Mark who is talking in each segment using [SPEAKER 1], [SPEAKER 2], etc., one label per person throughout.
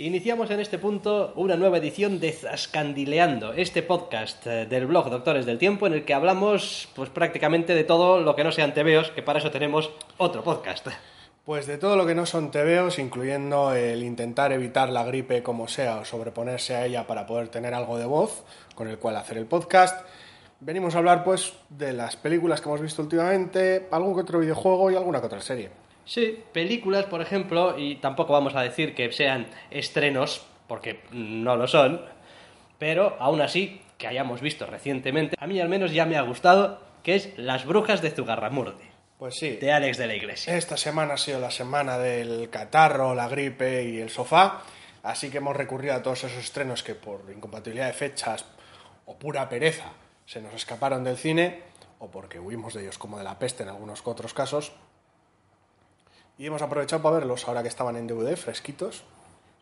[SPEAKER 1] Iniciamos en este punto una nueva edición de Zascandileando, este podcast eh, del blog Doctores del Tiempo en el que hablamos pues prácticamente de todo lo que no sean tebeos, que para eso tenemos otro podcast.
[SPEAKER 2] Pues de todo lo que no son tebeos, incluyendo el intentar evitar la gripe como sea o sobreponerse a ella para poder tener algo de voz con el cual hacer el podcast. Venimos a hablar pues de las películas que hemos visto últimamente, algún que otro videojuego y alguna que otra serie.
[SPEAKER 1] Sí, películas, por ejemplo, y tampoco vamos a decir que sean estrenos, porque no lo son, pero aún así, que hayamos visto recientemente, a mí al menos ya me ha gustado, que es Las Brujas de Zugarramurdi.
[SPEAKER 2] Pues sí.
[SPEAKER 1] De Alex de la Iglesia.
[SPEAKER 2] Esta semana ha sido la semana del catarro, la gripe y el sofá, así que hemos recurrido a todos esos estrenos que por incompatibilidad de fechas o pura pereza se nos escaparon del cine, o porque huimos de ellos como de la peste en algunos otros casos, y hemos aprovechado para verlos ahora que estaban en DVD, fresquitos.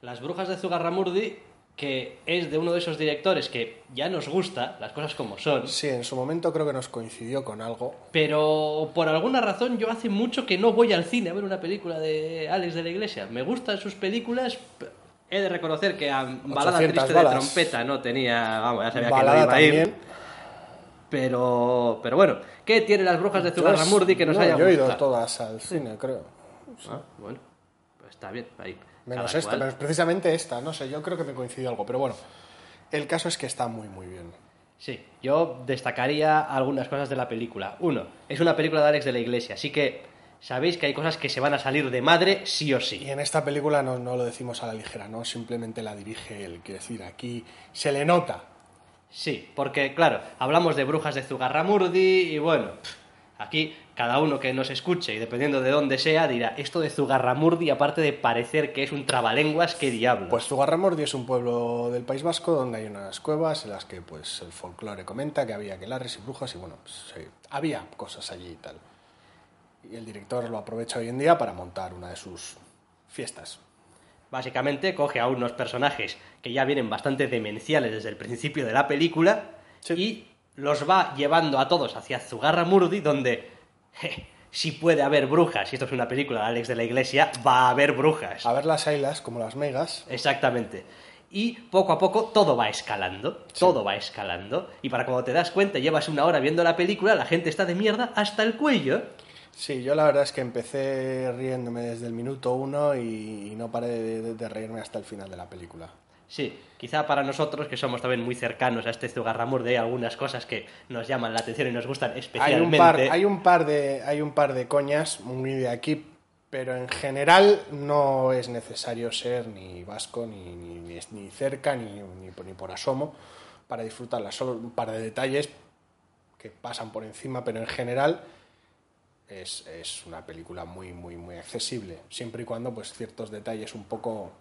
[SPEAKER 1] Las Brujas de Zugarramurdi, que es de uno de esos directores que ya nos gusta, las cosas como son.
[SPEAKER 2] Sí, en su momento creo que nos coincidió con algo.
[SPEAKER 1] Pero por alguna razón yo hace mucho que no voy al cine a ver una película de Alex de la Iglesia. Me gustan sus películas. He de reconocer que a Balada Triste
[SPEAKER 2] balas.
[SPEAKER 1] de Trompeta no tenía... Vamos, ya sabía
[SPEAKER 2] Balada
[SPEAKER 1] que no iba a ir.
[SPEAKER 2] también.
[SPEAKER 1] Pero, pero bueno, ¿qué tiene las brujas de Zugarramurdi que nos
[SPEAKER 2] No,
[SPEAKER 1] haya
[SPEAKER 2] Yo he ido
[SPEAKER 1] gustado?
[SPEAKER 2] todas al cine, creo.
[SPEAKER 1] Ah, bueno, pues está bien. Ahí,
[SPEAKER 2] Menos esta,
[SPEAKER 1] cual.
[SPEAKER 2] menos precisamente esta, no sé, yo creo que me coincidió algo, pero bueno, el caso es que está muy muy bien.
[SPEAKER 1] Sí, yo destacaría algunas cosas de la película. Uno, es una película de Alex de la Iglesia, así que sabéis que hay cosas que se van a salir de madre sí o
[SPEAKER 2] Y
[SPEAKER 1] sí.
[SPEAKER 2] en esta película no, no lo decimos a la ligera, no simplemente la dirige él, quiero decir, aquí se le nota.
[SPEAKER 1] Sí, porque claro, hablamos de brujas de Zugarramurdi y bueno, aquí cada uno que nos escuche y dependiendo de dónde sea dirá, esto de Zugarramurdi aparte de parecer que es un trabalenguas, qué diablo.
[SPEAKER 2] Pues Zugarramurdi es un pueblo del País Vasco donde hay unas cuevas en las que pues el folclore comenta que había aquelarres y brujas y bueno, pues, sí, había cosas allí y tal. Y el director lo aprovecha hoy en día para montar una de sus fiestas.
[SPEAKER 1] Básicamente coge a unos personajes que ya vienen bastante demenciales desde el principio de la película
[SPEAKER 2] Sí.
[SPEAKER 1] y los va llevando a todos hacia Zugarramurdi, donde je, si puede haber brujas, y esto es una película de Alex de la Iglesia, va a haber brujas.
[SPEAKER 2] A ver las ailas, como las megas,
[SPEAKER 1] Exactamente. Y poco a poco todo va escalando, todo va escalando, y para cuando te das cuenta, llevas una hora viendo la película, la gente está de mierda hasta el cuello.
[SPEAKER 2] Sí, yo la verdad es que empecé riéndome desde el minuto uno y, no paré de, de reírme hasta el final de la película.
[SPEAKER 1] Sí, quizá para nosotros, que somos también muy cercanos a este Zugarramurdi, hay algunas cosas que nos llaman la atención y nos gustan
[SPEAKER 2] Hay
[SPEAKER 1] especialmente.
[SPEAKER 2] un, par, hay, un par de, hay un par de coñas muy de aquí, pero en general no es necesario ser ni vasco, ni, ni, ni- cerca, ni, ni por asomo para disfrutarla. Solo un par de detalles que pasan por encima, pero en general es, es una película muy, muy, muy accesible, siempre y cuando pues ciertos detalles un poco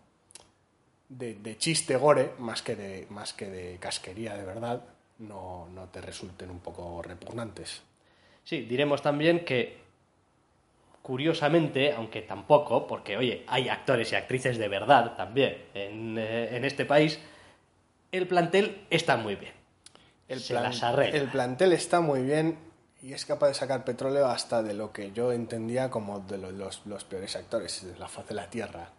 [SPEAKER 2] de, de chiste gore, más que de, más que de casquería de verdad, no, no te resulten un poco repugnantes.
[SPEAKER 1] Sí, diremos también que, curiosamente, aunque tampoco, porque oye, hay actores y actrices de verdad también en, eh, en este país, el plantel está muy bien.
[SPEAKER 2] El,
[SPEAKER 1] Se
[SPEAKER 2] plan-
[SPEAKER 1] las arregla.
[SPEAKER 2] el plantel está muy bien y es capaz de sacar petróleo hasta de lo que yo entendía como de lo- los, los peores actores de la faz de la Tierra.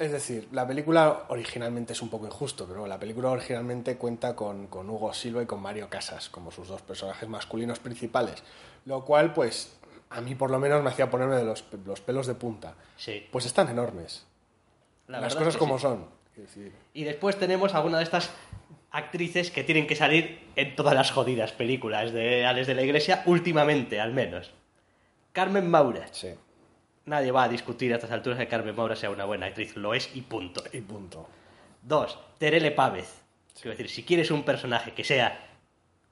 [SPEAKER 2] Es decir, la película originalmente es un poco injusto, pero la película originalmente cuenta con, con Hugo Silva y con Mario Casas como sus dos personajes masculinos principales, lo cual, pues, a mí por lo menos me hacía ponerme de los, los pelos de punta.
[SPEAKER 1] Sí,
[SPEAKER 2] Pues están enormes.
[SPEAKER 1] la
[SPEAKER 2] Las cosas como
[SPEAKER 1] sí.
[SPEAKER 2] son. Decir,
[SPEAKER 1] Y después tenemos alguna de estas actrices que tienen que salir en todas las jodidas películas de Alex de la Iglesia, últimamente al menos. Carmen Maura.
[SPEAKER 2] sí,
[SPEAKER 1] Nadie va a discutir a estas alturas que Carmen Maura sea una buena actriz, lo es y punto.
[SPEAKER 2] y punto.
[SPEAKER 1] Dos, Terele Pávez. Quiero decir, si quieres un personaje que sea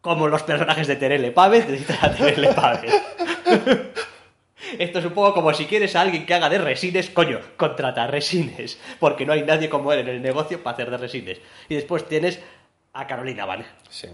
[SPEAKER 1] como los personajes de Terele Pávez, necesitas a Terele Pávez. Esto es un poco como si quieres a alguien que haga de resines, coño, contrata a resines, porque no hay nadie como él en el negocio para hacer de resines. Y después tienes a Carolina Van,
[SPEAKER 2] Sí.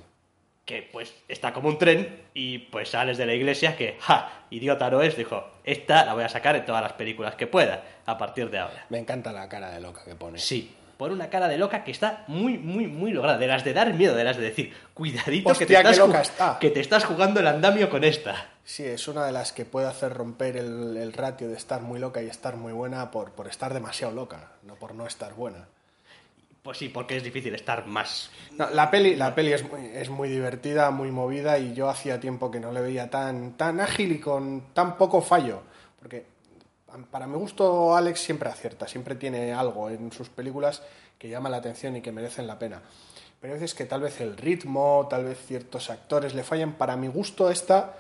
[SPEAKER 1] Que pues está como un tren y pues sales de la iglesia que, ja, idiota no es, dijo, esta la voy a sacar en todas las películas que pueda a partir de ahora.
[SPEAKER 2] Me encanta la cara de loca que pone.
[SPEAKER 1] Sí, por una cara de loca que está muy, muy, muy lograda. De las de dar miedo, de las de decir, cuidadito que, te
[SPEAKER 2] Hostia,
[SPEAKER 1] estás,
[SPEAKER 2] loca está.
[SPEAKER 1] que te estás jugando el andamio con esta.
[SPEAKER 2] Sí, es una de las que puede hacer romper el, el ratio de estar muy loca y estar muy buena por, por estar demasiado loca, no por no estar buena.
[SPEAKER 1] Pues sí, porque es difícil estar más.
[SPEAKER 2] No, la peli, la peli es, muy, es muy divertida, muy movida y yo hacía tiempo que no le veía tan, tan ágil y con tan poco fallo. Porque para mi gusto Alex siempre acierta, siempre tiene algo en sus películas que llama la atención y que merecen la pena. Pero hay veces que tal vez el ritmo, tal vez ciertos actores le fallan. Para mi gusto esta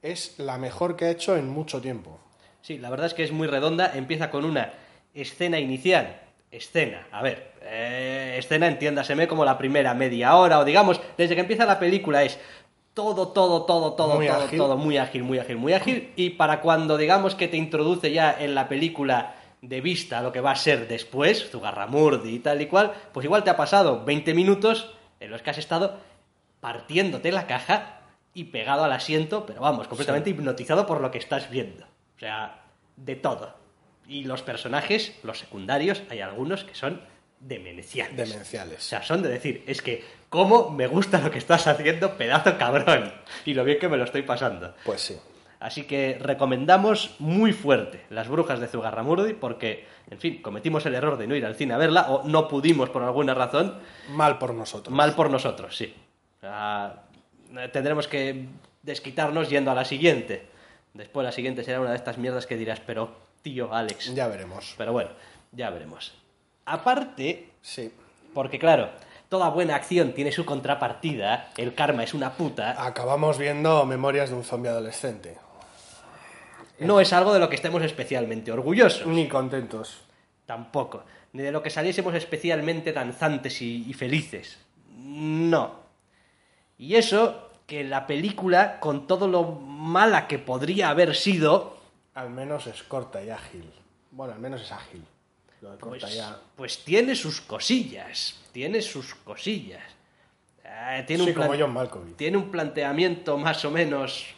[SPEAKER 2] es la mejor que ha hecho en mucho tiempo.
[SPEAKER 1] Sí, la verdad es que es muy redonda. Empieza con una escena inicial. Escena, a ver, eh, escena entiéndaseme como la primera media hora o digamos, desde que empieza la película es todo, todo, todo, todo,
[SPEAKER 2] Muy
[SPEAKER 1] todo,
[SPEAKER 2] ágil.
[SPEAKER 1] todo muy ágil, muy ágil, muy ágil. Y para cuando digamos que te introduce ya en la película de vista lo que va a ser después, Zugarramurdi y tal y cual, pues igual te ha pasado 20 minutos en los que has estado partiéndote la caja y pegado al asiento, pero vamos, completamente hipnotizado por lo que estás viendo. O sea, de todo. Y los personajes, los secundarios, hay algunos que son demenciales.
[SPEAKER 2] Demenciales.
[SPEAKER 1] O sea, son de decir, es que, ¿cómo me gusta lo que estás haciendo, pedazo cabrón? Y lo bien que me lo estoy pasando.
[SPEAKER 2] Pues sí.
[SPEAKER 1] Así que recomendamos muy fuerte Las Brujas de Zugarramurdi porque, en fin, cometimos el error de no ir al cine a verla o no pudimos por alguna razón.
[SPEAKER 2] Mal por nosotros.
[SPEAKER 1] Mal por nosotros, sí. Sea, tendremos que desquitarnos yendo a la siguiente. Después la siguiente será una de estas mierdas que dirás, pero tío, Alex.
[SPEAKER 2] Ya veremos.
[SPEAKER 1] Pero bueno, ya veremos. Aparte,
[SPEAKER 2] Sí.
[SPEAKER 1] porque claro, toda buena acción tiene su contrapartida, el karma es una puta,
[SPEAKER 2] Acabamos viendo Memorias de un zombie adolescente.
[SPEAKER 1] no es algo de lo que estemos especialmente orgullosos.
[SPEAKER 2] Ni contentos.
[SPEAKER 1] Tampoco. Ni de lo que saliésemos especialmente danzantes y, y felices. No. Y eso, que la película, con todo lo mala que podría haber sido,
[SPEAKER 2] Al menos es corta y ágil. Bueno, al menos es ágil. Lo de
[SPEAKER 1] pues,
[SPEAKER 2] corta ya.
[SPEAKER 1] pues tiene sus cosillas. Tiene sus cosillas. Eh, tiene,
[SPEAKER 2] Sí,
[SPEAKER 1] un
[SPEAKER 2] como John Malkovich.
[SPEAKER 1] tiene un planteamiento más o menos...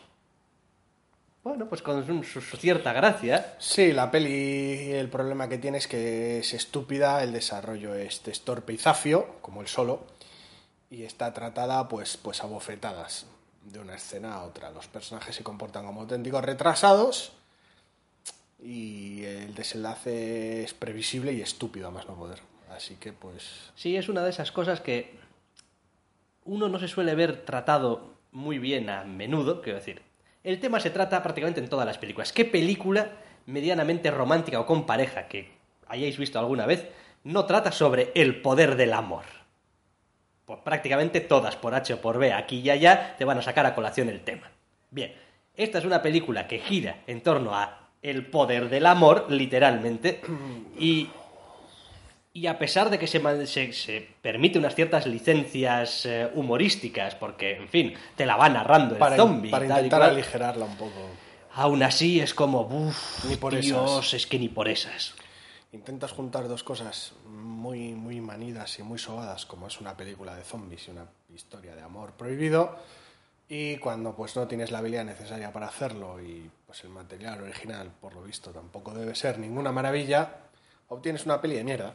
[SPEAKER 1] Bueno, pues con su cierta gracia.
[SPEAKER 2] Sí, la peli, el problema que tiene es que es estúpida, el desarrollo es, es torpe y zafio, como el solo, y está tratada pues, pues a bofetadas de una escena a otra. Los personajes se comportan como auténticos retrasados y el desenlace es previsible y estúpido a más no poder. Así que pues
[SPEAKER 1] Sí, es una de esas cosas que uno no se suele ver tratado muy bien a menudo, quiero decir. El tema se trata prácticamente en todas las películas. ¿Qué película medianamente romántica o con pareja que hayáis visto alguna vez no trata sobre el poder del amor? Pues prácticamente todas, por H o por B, aquí y allá, te van a sacar a colación el tema. Bien, esta es una película que gira en torno a el poder del amor, literalmente, y y a pesar de que se, se, se permite unas ciertas licencias eh, humorísticas, porque, en fin, te la va narrando el
[SPEAKER 2] para,
[SPEAKER 1] zombie,
[SPEAKER 2] para intentar
[SPEAKER 1] cual,
[SPEAKER 2] aligerarla un poco.
[SPEAKER 1] aún así es como, uff,
[SPEAKER 2] Ni por
[SPEAKER 1] Dios,
[SPEAKER 2] esas.
[SPEAKER 1] es que ni por esas.
[SPEAKER 2] Intentas juntar dos cosas muy, muy manidas y muy sobadas, como es una película de zombies y una historia de amor prohibido, y cuando pues no tienes la habilidad necesaria para hacerlo y pues el material original, por lo visto, tampoco debe ser ninguna maravilla, obtienes una peli de mierda.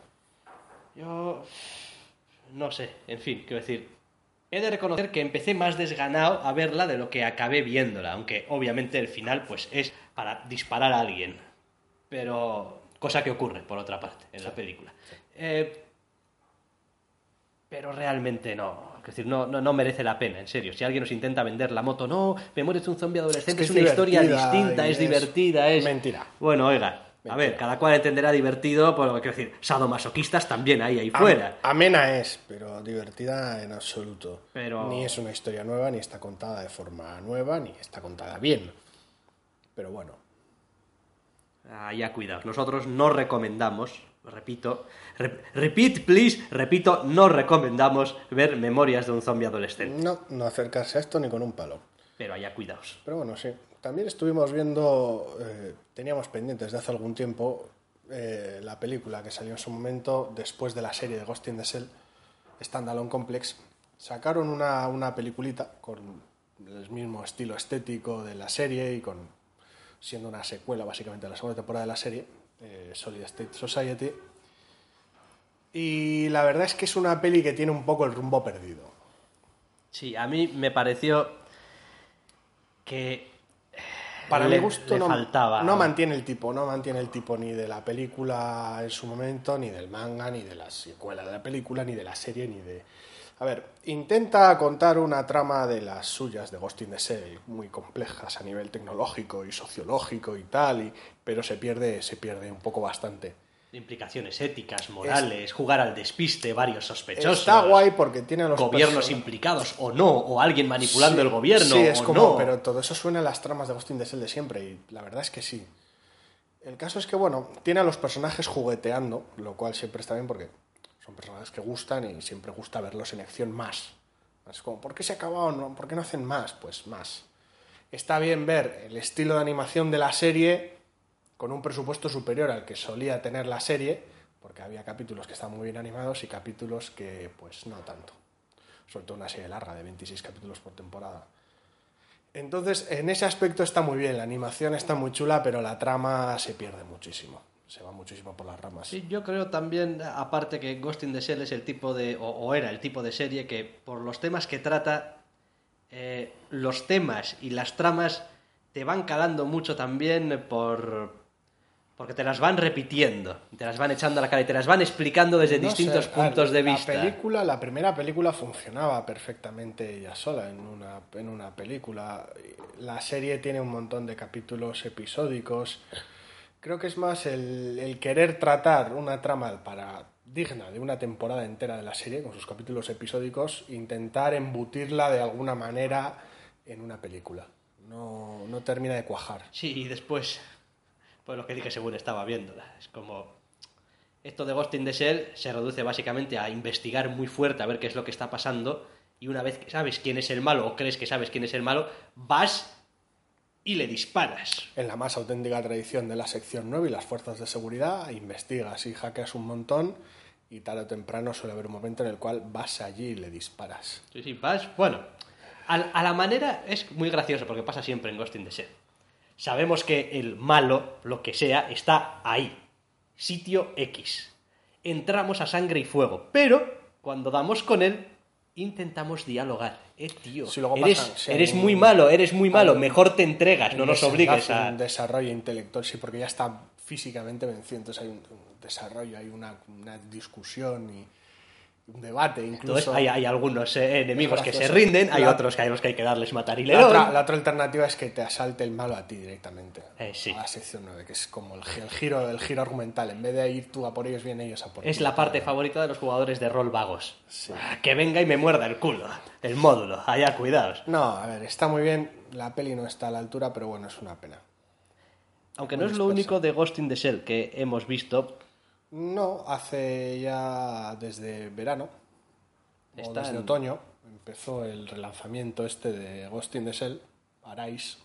[SPEAKER 1] Yo no sé, en fin, quiero decir, he de reconocer que empecé más desganado a verla de lo que acabé viéndola, aunque obviamente el final pues es para disparar a alguien, pero cosa que ocurre por otra parte en la película. Eh, pero realmente no, es decir, no, no, no merece la pena, en serio. Si alguien nos intenta vender la moto, no, Memorias de un zombie adolescente
[SPEAKER 2] Es
[SPEAKER 1] es,
[SPEAKER 2] que es
[SPEAKER 1] una historia distinta, es
[SPEAKER 2] es
[SPEAKER 1] divertida, es...
[SPEAKER 2] mentira.
[SPEAKER 1] Bueno, oiga, a ver, cada cual entenderá divertido, por lo que quiero decir, sadomasoquistas también hay ahí fuera.
[SPEAKER 2] Am- amena es, pero divertida en absoluto.
[SPEAKER 1] Pero-
[SPEAKER 2] Ni es una historia nueva, ni está contada de forma nueva, ni está contada bien. Pero bueno,
[SPEAKER 1] Ah, ya cuidaos. Nosotros no recomendamos, repito, re- repeat please, repito, no recomendamos ver Memorias de un zombie adolescente.
[SPEAKER 2] no, no acercarse a esto ni con un palo.
[SPEAKER 1] Pero allá cuidaos.
[SPEAKER 2] Pero bueno, sí. También estuvimos viendo, eh, teníamos pendientes de hace algún tiempo eh, la película que salió en su momento después de la serie de Ghost in the Shell, Standalone Complex. Sacaron una, una peliculita con el mismo estilo estético de la serie y con siendo una secuela básicamente de la segunda temporada de la serie, eh, Solid State Society. Y la verdad es que es una peli que tiene un poco el rumbo perdido.
[SPEAKER 1] Sí, a mí me pareció que
[SPEAKER 2] Para
[SPEAKER 1] le-
[SPEAKER 2] mi gusto no,
[SPEAKER 1] faltaba.
[SPEAKER 2] no mantiene el tipo, no mantiene el tipo ni de la película en su momento, ni del manga, ni de la secuela de la película, ni de la serie, ni de... A ver, intenta contar una trama de las suyas de Ghost in the Shell, muy complejas a nivel tecnológico y sociológico y tal, y- pero se pierde, se pierde un poco bastante.
[SPEAKER 1] implicaciones éticas, morales, jugar al despiste, varios sospechosos.
[SPEAKER 2] Está guay porque tiene a los
[SPEAKER 1] gobiernos implicados o no, o alguien manipulando
[SPEAKER 2] Sí,
[SPEAKER 1] el gobierno
[SPEAKER 2] Sí, es
[SPEAKER 1] o
[SPEAKER 2] como,
[SPEAKER 1] no.
[SPEAKER 2] pero todo eso suena a las tramas de Ghost in the Shell de siempre y la verdad es que sí. El caso es que, bueno, tiene a los personajes jugueteando, lo cual siempre está bien porque son personajes que gustan y siempre gusta verlos en acción más. Es como, ¿por qué se? No, ¿Por qué no hacen más? Pues más. Está bien ver el estilo de animación de la serie con un presupuesto superior al que solía tener la serie, porque había capítulos que estaban muy bien animados y capítulos que, pues, no tanto. Sobre todo una serie larga de 26 capítulos por temporada. Entonces, en ese aspecto está muy bien, la animación está muy chula, pero la trama se pierde muchísimo. Se va muchísimo por las ramas.
[SPEAKER 1] Sí, yo creo también, aparte que Ghost in the Shell es el tipo de, o, o era el tipo de serie que por los temas que trata, eh, los temas y las tramas te van calando mucho también por... Porque te las van repitiendo, te las van echando a la cara y te las van explicando desde
[SPEAKER 2] No
[SPEAKER 1] distintos
[SPEAKER 2] sé,
[SPEAKER 1] puntos de vista.
[SPEAKER 2] La película, la primera película funcionaba perfectamente ella sola en una, en una película. La serie tiene un montón de capítulos episódicos. Creo que es más el, querer tratar una trama para digna de una temporada entera de la serie, con sus capítulos episódicos, intentar embutirla de alguna manera en una película. No, no termina de cuajar.
[SPEAKER 1] Sí, y después, pues lo que dije según estaba viéndola, es como... Esto de Ghost in the Shell se reduce básicamente a investigar muy fuerte a ver qué es lo que está pasando y una vez que sabes quién es el malo o crees que sabes quién es el malo, vas y le disparas.
[SPEAKER 2] En la más auténtica tradición de la sección 9 y las fuerzas de seguridad, investigas y hackeas un montón y tarde o temprano suele haber un momento en el cual vas allí y le disparas.
[SPEAKER 1] Sí, sí, vas... Bueno, a, a la manera es muy gracioso porque pasa siempre en Ghost in the Shell. Sabemos que el malo, lo que sea, está ahí. Sitio X. Entramos a sangre y fuego. Pero cuando damos con él, intentamos dialogar. Eh, tío.
[SPEAKER 2] Si luego
[SPEAKER 1] eres
[SPEAKER 2] pasan,
[SPEAKER 1] eres muy malo, eres muy malo. Mejor te entregas, no nos obligues a.
[SPEAKER 2] Un desarrollo intelectual, sí, porque ya está físicamente vencido, entonces hay un, un desarrollo, hay una, una discusión y un debate incluso.
[SPEAKER 1] Entonces hay, hay algunos eh, enemigos que se rinden, hay
[SPEAKER 2] La-
[SPEAKER 1] otros que hay los que hay que darles matar y
[SPEAKER 2] La otra, la otra alternativa es que te asalte el malo a ti directamente.
[SPEAKER 1] Eh, sí.
[SPEAKER 2] A la sección 9, que es como el, el giro, el giro argumental. En vez de ir tú a por ellos, vienen ellos a por
[SPEAKER 1] Es la parte favorita de los jugadores de rol vagos.
[SPEAKER 2] Sí.
[SPEAKER 1] Ah, Que venga y me muerda el culo. El módulo. Allá, cuidados.
[SPEAKER 2] No, a ver, está muy bien. La peli no está a la altura, pero bueno, es una pena.
[SPEAKER 1] Aunque no es lo único de Ghost in the Shell que hemos visto.
[SPEAKER 2] No, hace ya desde verano, o
[SPEAKER 1] Está
[SPEAKER 2] desde
[SPEAKER 1] en-
[SPEAKER 2] otoño, empezó el relanzamiento este de Ghost in the Shell, Arise,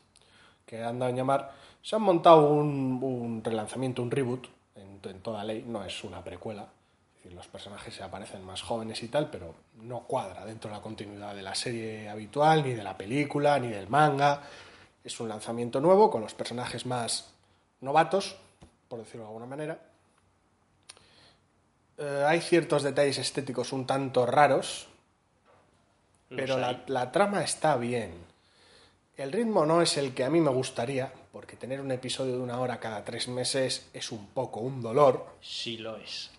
[SPEAKER 2] que andan a llamar. Se han montado un, un relanzamiento, un reboot, en, en toda ley, no es una precuela. Es decir, los personajes se aparecen más jóvenes y tal, pero no cuadra dentro de la continuidad de la serie habitual, ni de la película, ni del manga. Es un lanzamiento nuevo con los personajes más novatos, por decirlo de alguna manera. Eh, hay ciertos detalles estéticos un tanto raros, pero la trama está bien. El ritmo no es el que a mí me gustaría, porque tener un episodio de una hora cada tres meses es un poco un dolor,
[SPEAKER 1] Sí lo es.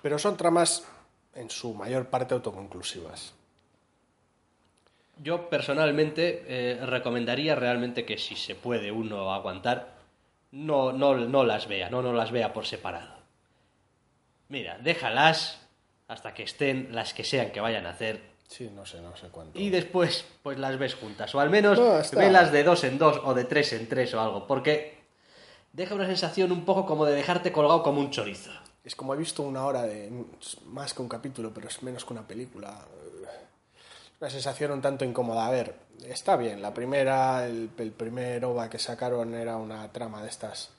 [SPEAKER 2] pero son tramas en su mayor parte autoconclusivas.
[SPEAKER 1] Yo personalmente eh, recomendaría realmente que si se puede uno aguantar, no, no, no las vea, no, no las vea por separado. Mira, déjalas hasta que estén las que sean que vayan a hacer
[SPEAKER 2] Sí, no sé, no sé cuánto.
[SPEAKER 1] y después pues las ves juntas. O al menos
[SPEAKER 2] No, está-
[SPEAKER 1] velas de dos en dos o de tres en tres o algo. Porque deja una sensación un poco como de dejarte colgado como un chorizo.
[SPEAKER 2] Es como he visto una hora de más que un capítulo, pero es menos que una película. Una sensación un tanto incómoda. A ver, está bien. La primera, el, el primer OVA que sacaron era una trama de estas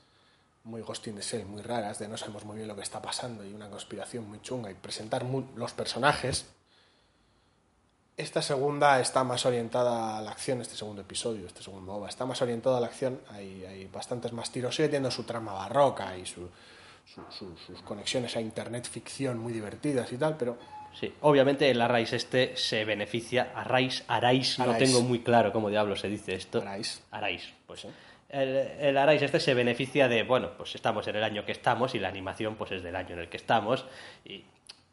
[SPEAKER 2] muy Ghost in the Shell, muy raras, de no sabemos muy bien lo que está pasando y una conspiración muy chunga y presentar mu- los personajes. Esta segunda está más orientada a la acción, este segundo episodio, este segundo OVA, está más orientado a la acción, hay, hay bastantes más tiros, sigue teniendo su trama barroca y su, su- su- sus conexiones a internet ficción muy divertidas y tal, pero
[SPEAKER 1] Sí, obviamente el Arrais este se beneficia. Arrais, Arrais, no tengo muy claro cómo diablo se dice esto.
[SPEAKER 2] Arrais.
[SPEAKER 1] Arrais, pues. El, el Arrais este se beneficia de, bueno, pues estamos en el año que estamos y la animación pues es del año en el que estamos. Y,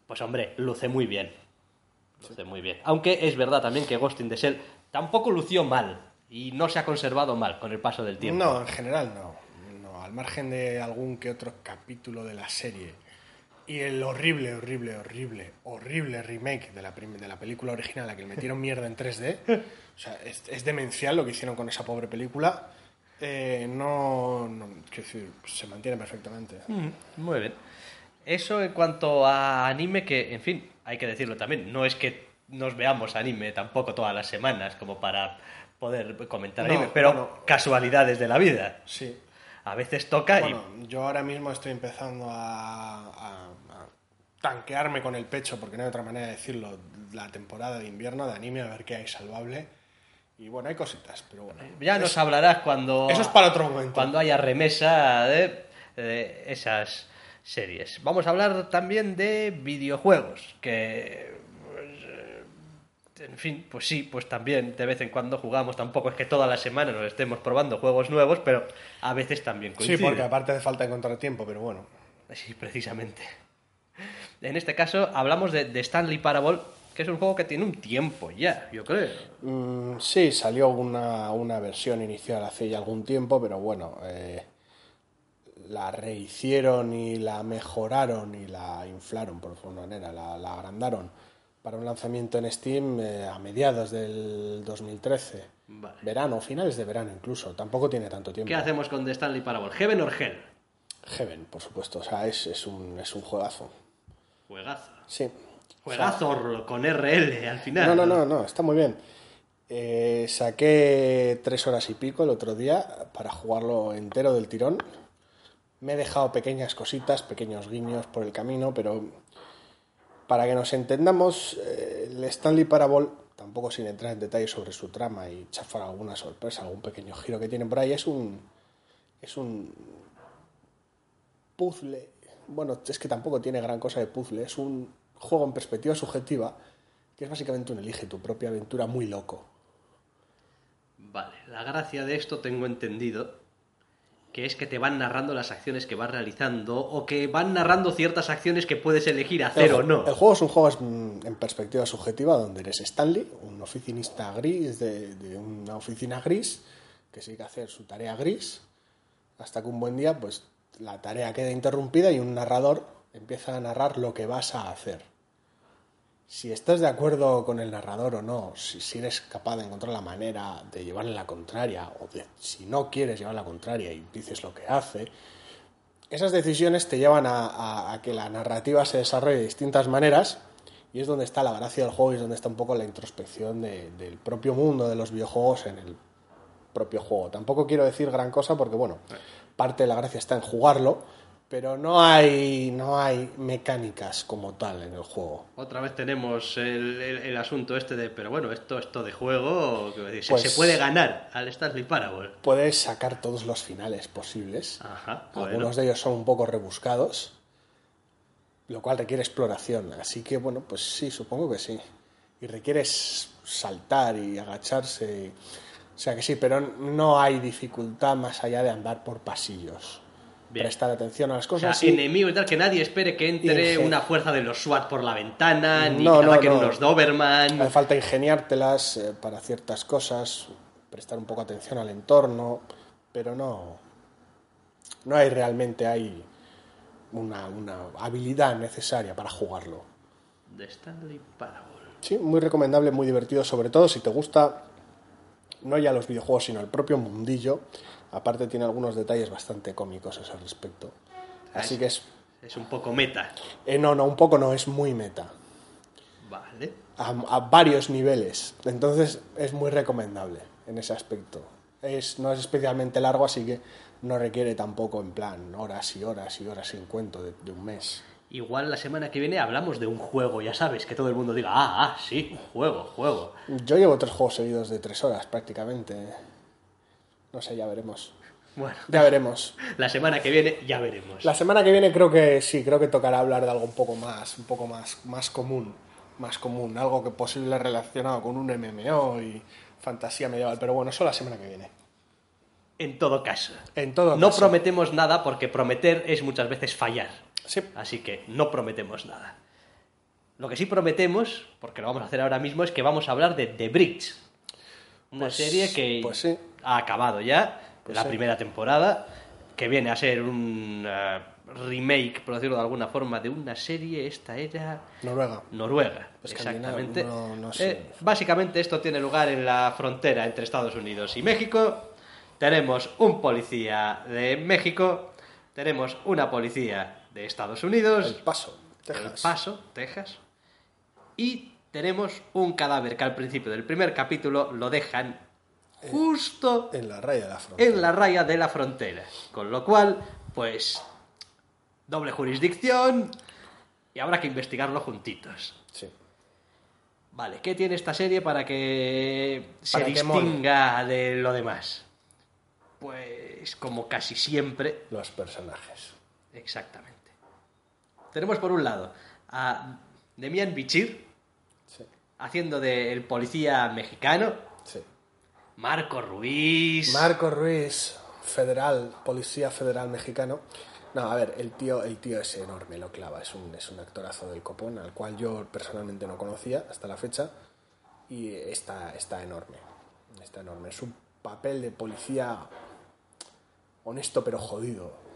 [SPEAKER 1] pues hombre, luce muy bien. Luce muy bien. Aunque es verdad también que Ghost in the Shell tampoco lució mal. Y no se ha conservado mal con el paso del tiempo.
[SPEAKER 2] no, en general no. no. Al margen de algún que otro capítulo de la serie y el horrible, horrible, horrible, horrible remake de la, de la película original, a la que le metieron mierda en 3D, o sea, es, es demencial lo que hicieron con esa pobre película. Eh, no, no, quiero decir, se mantiene perfectamente.
[SPEAKER 1] Mm, Muy bien. Eso en cuanto a anime, que, en fin, hay que decirlo también, no es que nos veamos anime tampoco todas las semanas como para poder comentar
[SPEAKER 2] No,
[SPEAKER 1] anime, pero
[SPEAKER 2] bueno.
[SPEAKER 1] casualidades de la vida.
[SPEAKER 2] Sí.
[SPEAKER 1] A veces toca
[SPEAKER 2] Bueno, yo ahora mismo estoy empezando a, a- a tanquearme con el pecho, porque no hay otra manera de decirlo, la temporada de invierno de anime, a ver qué hay salvable. Y bueno, hay cositas, pero bueno.
[SPEAKER 1] ya nos hablarás cuando,
[SPEAKER 2] Eso es para otro momento.
[SPEAKER 1] cuando haya remesa de, de esas series. Vamos a hablar también de videojuegos, que... pues, En fin, pues sí, pues también de vez en cuando jugamos. Tampoco es que toda la semana nos estemos probando juegos nuevos, pero a veces también
[SPEAKER 2] Sí,
[SPEAKER 1] coincide.
[SPEAKER 2] porque aparte de falta encontrar tiempo, pero bueno.
[SPEAKER 1] Sí, precisamente. En este caso hablamos de, de Stanley Parable, que es un juego que tiene un tiempo ya, yo creo.
[SPEAKER 2] Mm, sí, salió una, una versión inicial hace ya algún tiempo, pero bueno, eh, la rehicieron y la mejoraron y la inflaron, por alguna manera, la, la agrandaron para un lanzamiento en Steam eh, a mediados del 2013.
[SPEAKER 1] Vale.
[SPEAKER 2] Verano, finales de verano incluso, tampoco tiene tanto tiempo.
[SPEAKER 1] ¿Qué hacemos con The Stanley Parable? ¿Heaven or Hell?
[SPEAKER 2] Heaven, por supuesto, o sea, es, es, un, es un juegazo.
[SPEAKER 1] Juegazo.
[SPEAKER 2] Sí.
[SPEAKER 1] Juegazo con RL al final.
[SPEAKER 2] No, no, no, no, está muy bien. Eh, saqué tres horas y pico el otro día para jugarlo entero del tirón. Me he dejado pequeñas cositas, pequeños guiños por el camino, pero para que nos entendamos, eh, el Stanley Parable, tampoco sin entrar en detalles sobre su trama y chafar alguna sorpresa, algún pequeño giro que tiene por ahí, es un. Es un. puzzle. Bueno, es que tampoco tiene gran cosa de puzzle, es un juego en perspectiva subjetiva que es básicamente un elige tu propia aventura muy loco.
[SPEAKER 1] Vale, la gracia de esto tengo entendido que es que te van narrando las acciones que vas realizando o que van narrando ciertas acciones que puedes elegir hacer
[SPEAKER 2] el,
[SPEAKER 1] o no.
[SPEAKER 2] El juego es un juego mm, en perspectiva subjetiva donde eres Stanley, un oficinista gris de, de una oficina gris que sigue a hacer su tarea gris hasta que un buen día pues la tarea queda interrumpida y un narrador empieza a narrar lo que vas a hacer. Si estás de acuerdo con el narrador o no, si, si eres capaz de encontrar la manera de llevarle la contraria o de, si no quieres llevar la contraria y dices lo que hace, esas decisiones te llevan a, a- a que la narrativa se desarrolle de distintas maneras y es donde está la gracia del juego y es donde está un poco la introspección de- del propio mundo de los videojuegos en el propio juego. Tampoco quiero decir gran cosa porque, bueno, parte de la gracia está en jugarlo, pero no hay, no hay mecánicas como tal en el juego.
[SPEAKER 1] Otra vez tenemos el, el- el asunto este de, pero bueno, esto, esto de juego, se-
[SPEAKER 2] Pues-
[SPEAKER 1] se puede ganar al Stanley Parable.
[SPEAKER 2] Puedes sacar todos los finales posibles.
[SPEAKER 1] Ajá, bueno.
[SPEAKER 2] Algunos de ellos son un poco rebuscados, lo cual requiere exploración. Así que, bueno, pues sí, supongo que sí. Y requiere s- saltar y agacharse. O sea que sí, pero no hay dificultad más allá de andar por pasillos.
[SPEAKER 1] Bien.
[SPEAKER 2] Prestar atención a las
[SPEAKER 1] O sea,
[SPEAKER 2] cosas. sí.
[SPEAKER 1] enemigos y tal, que nadie espere que entre una fuerza de los SWAT por la ventana, ni
[SPEAKER 2] No,
[SPEAKER 1] que
[SPEAKER 2] no, no.
[SPEAKER 1] unos Doberman.
[SPEAKER 2] Hace falta ingeniártelas eh, para ciertas cosas, prestar un poco atención al entorno, pero no, no hay realmente hay una, una habilidad necesaria para jugarlo.
[SPEAKER 1] De Stanley Parable.
[SPEAKER 2] Sí, muy recomendable, muy divertido, sobre todo si te gusta no ya los videojuegos, sino el propio mundillo. Aparte tiene algunos detalles bastante cómicos a ese respecto. Así que es...
[SPEAKER 1] Es un poco meta.
[SPEAKER 2] eh, no, no, un poco no, es muy meta.
[SPEAKER 1] Vale.
[SPEAKER 2] a, a varios niveles. Entonces es muy recomendable en ese aspecto. Es, no es especialmente largo, así que no requiere tampoco en plan horas y horas y horas sin cuento de, de un mes.
[SPEAKER 1] Igual la semana que viene hablamos de un juego, ya sabes, que todo el mundo diga, ah, ah, sí, juego, juego.
[SPEAKER 2] Yo llevo tres juegos seguidos de tres horas prácticamente. No sé, ya veremos.
[SPEAKER 1] Bueno,
[SPEAKER 2] Ya veremos.
[SPEAKER 1] la semana que viene ya veremos.
[SPEAKER 2] La semana que viene creo que sí, creo que tocará hablar de algo un poco más, un poco más, más común, más común, algo que posible relacionado con un MMO y fantasía medieval, pero bueno, eso la semana que viene.
[SPEAKER 1] En todo caso.
[SPEAKER 2] En todo
[SPEAKER 1] No
[SPEAKER 2] caso.
[SPEAKER 1] prometemos nada porque prometer es muchas veces fallar.
[SPEAKER 2] Sí.
[SPEAKER 1] Así que no prometemos nada. Lo que sí prometemos, porque lo vamos a hacer ahora mismo, es que vamos a hablar de The Bridge. Una
[SPEAKER 2] Pues-
[SPEAKER 1] serie que
[SPEAKER 2] pues sí.
[SPEAKER 1] Ha acabado ya,
[SPEAKER 2] Pues
[SPEAKER 1] la
[SPEAKER 2] sí.
[SPEAKER 1] primera temporada, que viene a ser un eh, remake, por decirlo de alguna forma, de una serie, esta era
[SPEAKER 2] Noruega.
[SPEAKER 1] Noruega, exactamente.
[SPEAKER 2] no- no sé.
[SPEAKER 1] Eh, básicamente esto tiene lugar en la frontera entre Estados Unidos y México. Tenemos un policía de México, tenemos una policía de Estados Unidos,
[SPEAKER 2] El Paso,
[SPEAKER 1] El
[SPEAKER 2] Texas.
[SPEAKER 1] Paso, Texas, y tenemos un cadáver que al principio del primer capítulo lo dejan justo
[SPEAKER 2] En la raya de la frontera.
[SPEAKER 1] en la raya de la frontera. Con lo cual, pues, doble jurisdicción y habrá que investigarlo juntitos.
[SPEAKER 2] Sí.
[SPEAKER 1] Vale, ¿qué tiene esta serie para que se
[SPEAKER 2] mole.
[SPEAKER 1] distinga de lo demás? Pues, como casi siempre,
[SPEAKER 2] Los personajes.
[SPEAKER 1] exactamente. Tenemos por un lado a Demian Bichir
[SPEAKER 2] Sí.
[SPEAKER 1] haciendo del policía mexicano. Marco Ruiz.
[SPEAKER 2] Marco Ruiz, federal, policía federal mexicano. No, a ver, el tío, el tío es enorme, lo clava, es un, es un actorazo del copón, al cual yo personalmente no conocía hasta la fecha, y está, está enorme, está enorme. Es un papel de policía honesto pero jodido.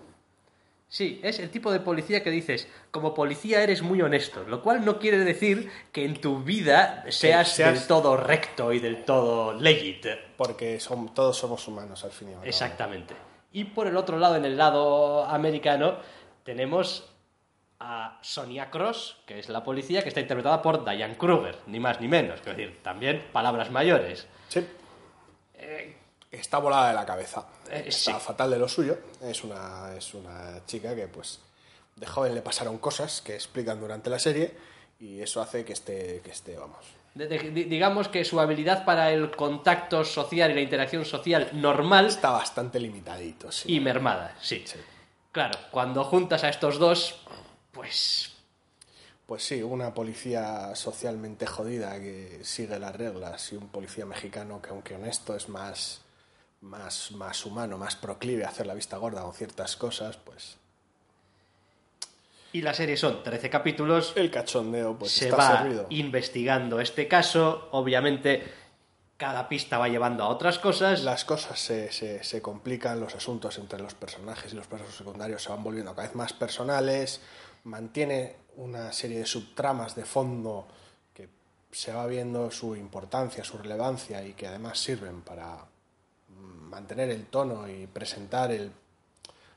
[SPEAKER 1] Sí, es el tipo de policía que dices, como policía eres muy honesto, lo cual no quiere decir que en tu vida seas,
[SPEAKER 2] seas-
[SPEAKER 1] del todo recto y del todo legit.
[SPEAKER 2] Porque son, todos somos humanos al fin y al cabo.
[SPEAKER 1] Exactamente. Y por el otro lado, en el lado americano, tenemos a Sonia Cross, que es la policía, que está interpretada por Diane Kruger, ni más ni menos. Es decir, también palabras mayores.
[SPEAKER 2] Sí. Está volada de la cabeza.
[SPEAKER 1] Eh,
[SPEAKER 2] Está
[SPEAKER 1] sí.
[SPEAKER 2] fatal de lo suyo. Es una, es una chica que, pues, de joven le pasaron cosas que explican durante la serie y eso hace que esté, que esté vamos.
[SPEAKER 1] De- de- di- digamos que su habilidad para el contacto social y la interacción social normal
[SPEAKER 2] Está bastante limitadito, sí.
[SPEAKER 1] y mermada, sí.
[SPEAKER 2] Sí.
[SPEAKER 1] Claro, cuando juntas a estos dos, pues
[SPEAKER 2] Pues sí, una policía socialmente jodida que sigue las reglas y un policía mexicano que, aunque honesto, es más, más, más humano, más proclive a hacer la vista gorda con ciertas cosas, pues
[SPEAKER 1] y la serie son 13 capítulos,
[SPEAKER 2] el cachondeo pues
[SPEAKER 1] se
[SPEAKER 2] está
[SPEAKER 1] va
[SPEAKER 2] servido.
[SPEAKER 1] investigando este caso, obviamente cada pista va llevando a otras cosas.
[SPEAKER 2] Las cosas se, se, se complican, los asuntos entre los personajes y los personajes secundarios se van volviendo cada vez más personales, mantiene una serie de subtramas de fondo que se va viendo su importancia, su relevancia y que además sirven para mantener el tono y presentar el,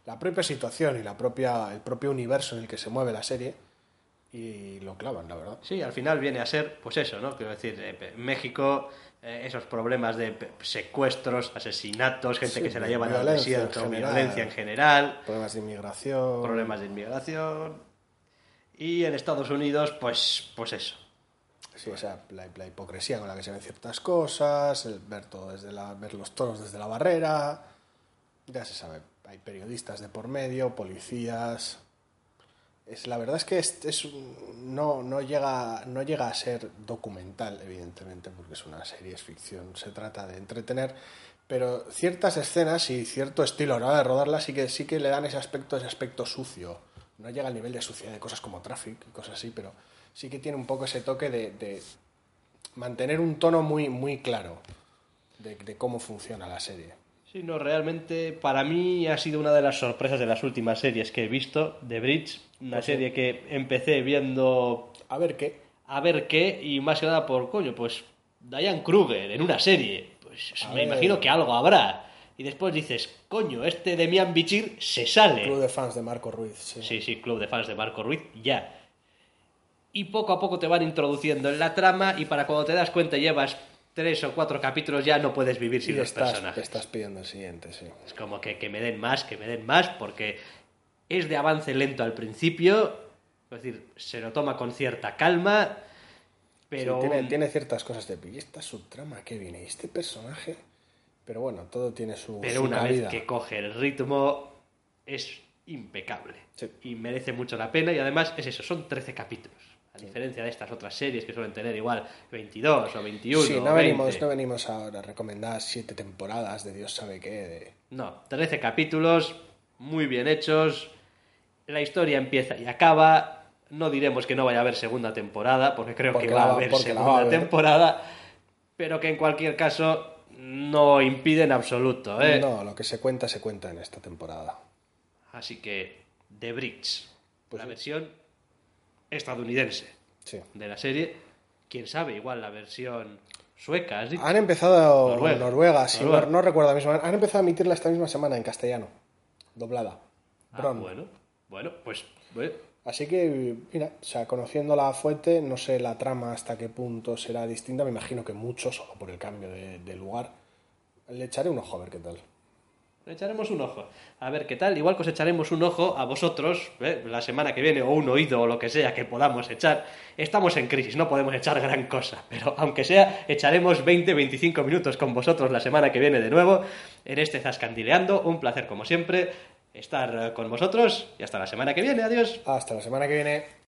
[SPEAKER 2] la propia situación y la propia, el propio universo en el que se mueve la serie y lo clavan, la verdad.
[SPEAKER 1] Sí, al final viene a ser, pues eso, ¿no? Quiero decir, eh, México, eh, esos problemas de secuestros, asesinatos, gente
[SPEAKER 2] Sí,
[SPEAKER 1] que se la llevan al
[SPEAKER 2] violencia en
[SPEAKER 1] desierto,
[SPEAKER 2] general.
[SPEAKER 1] violencia en general,
[SPEAKER 2] Problemas de inmigración.
[SPEAKER 1] problemas de inmigración. Y en Estados Unidos, pues, pues eso.
[SPEAKER 2] Sí, o sea, la, la hipocresía con la que se ven ciertas cosas, el ver todo desde la, ver los toros desde la barrera, ya se sabe, hay periodistas de por medio, policías. Es, la verdad es que es, es no, no, llega, no llega a ser documental, evidentemente, porque es una serie, es ficción, se trata de entretener, pero ciertas escenas y cierto estilo a la hora de rodarlas sí que, sí que le dan ese aspecto, ese aspecto sucio. No llega al nivel de suciedad de cosas como Traffic y cosas así, pero sí que tiene un poco ese toque de, de mantener un tono muy, muy claro de, de cómo funciona la serie.
[SPEAKER 1] Sí, no, realmente para mí ha sido una de las sorpresas de las últimas series que he visto, The Bridge, una
[SPEAKER 2] Pues sí.
[SPEAKER 1] serie que empecé viendo
[SPEAKER 2] A ver qué.
[SPEAKER 1] a ver qué y más que nada por coño, pues Diane Kruger en una serie, pues
[SPEAKER 2] A
[SPEAKER 1] me
[SPEAKER 2] ver.
[SPEAKER 1] imagino que algo habrá. Y después dices, coño, este Demian Bichir se sale.
[SPEAKER 2] Club de fans de Marco Ruiz. Sí.
[SPEAKER 1] Sí, sí, club de fans de Marco Ruiz, ya. Y poco a poco te van introduciendo en la trama y para cuando te das cuenta llevas tres o cuatro capítulos ya no puedes vivir sin
[SPEAKER 2] Y
[SPEAKER 1] los
[SPEAKER 2] estás,
[SPEAKER 1] personajes.
[SPEAKER 2] estás pidiendo el siguiente, sí.
[SPEAKER 1] Es como que, que me den más, que me den más, porque es de avance lento al principio, es decir, se lo toma con cierta calma, pero...
[SPEAKER 2] Sí, tiene, tiene ciertas cosas de... ¿Y esta subtrama qué viene? ¿Y este personaje? Pero bueno, todo tiene su,
[SPEAKER 1] Pero
[SPEAKER 2] su
[SPEAKER 1] una vez que coge el ritmo, es impecable.
[SPEAKER 2] Sí.
[SPEAKER 1] Y merece mucho la pena. Y además es eso, son 13 capítulos. A diferencia de estas otras series que suelen tener igual 22 o 21.
[SPEAKER 2] Sí, no
[SPEAKER 1] 20.
[SPEAKER 2] venimos, no venimos ahora a recomendar siete temporadas de Dios sabe qué. de-
[SPEAKER 1] No, 13 capítulos, muy bien hechos. La historia empieza y acaba. No diremos que no vaya a haber segunda temporada, porque creo
[SPEAKER 2] Porque
[SPEAKER 1] que va a haber segunda
[SPEAKER 2] va a haber.
[SPEAKER 1] temporada. Pero que en cualquier caso no impide en absoluto. ¿eh?
[SPEAKER 2] No, lo que se cuenta, se cuenta en esta temporada.
[SPEAKER 1] Así que The Bridge,
[SPEAKER 2] Pues
[SPEAKER 1] la
[SPEAKER 2] sí.
[SPEAKER 1] versión estadounidense
[SPEAKER 2] Sí.
[SPEAKER 1] de la serie. Quién sabe, igual la versión sueca.
[SPEAKER 2] Han empezado
[SPEAKER 1] Noruega.
[SPEAKER 2] Noruega, sí,
[SPEAKER 1] Noruega.
[SPEAKER 2] No, no recuerdo la misma. Han empezado a emitirla esta misma semana en castellano, doblada.
[SPEAKER 1] Ah, bueno, bueno, pues bueno,
[SPEAKER 2] Así que, mira, o sea, conociendo la fuente, no sé la trama hasta qué punto será distinta. Me imagino que mucho, solo por el cambio de, de lugar. Le echaré un ojo a ver qué tal.
[SPEAKER 1] Echaremos un ojo. A ver qué tal. Igual que os echaremos un ojo a vosotros ¿eh? la semana que viene, o un oído, o lo que sea que podamos echar. Estamos en crisis, no podemos echar gran cosa. Pero aunque sea, echaremos 20-25 minutos con vosotros la semana que viene de nuevo en este Zascandileando. Un placer, como siempre, estar eh, con vosotros. Y hasta la semana que viene. Adiós.
[SPEAKER 2] Hasta la semana que viene.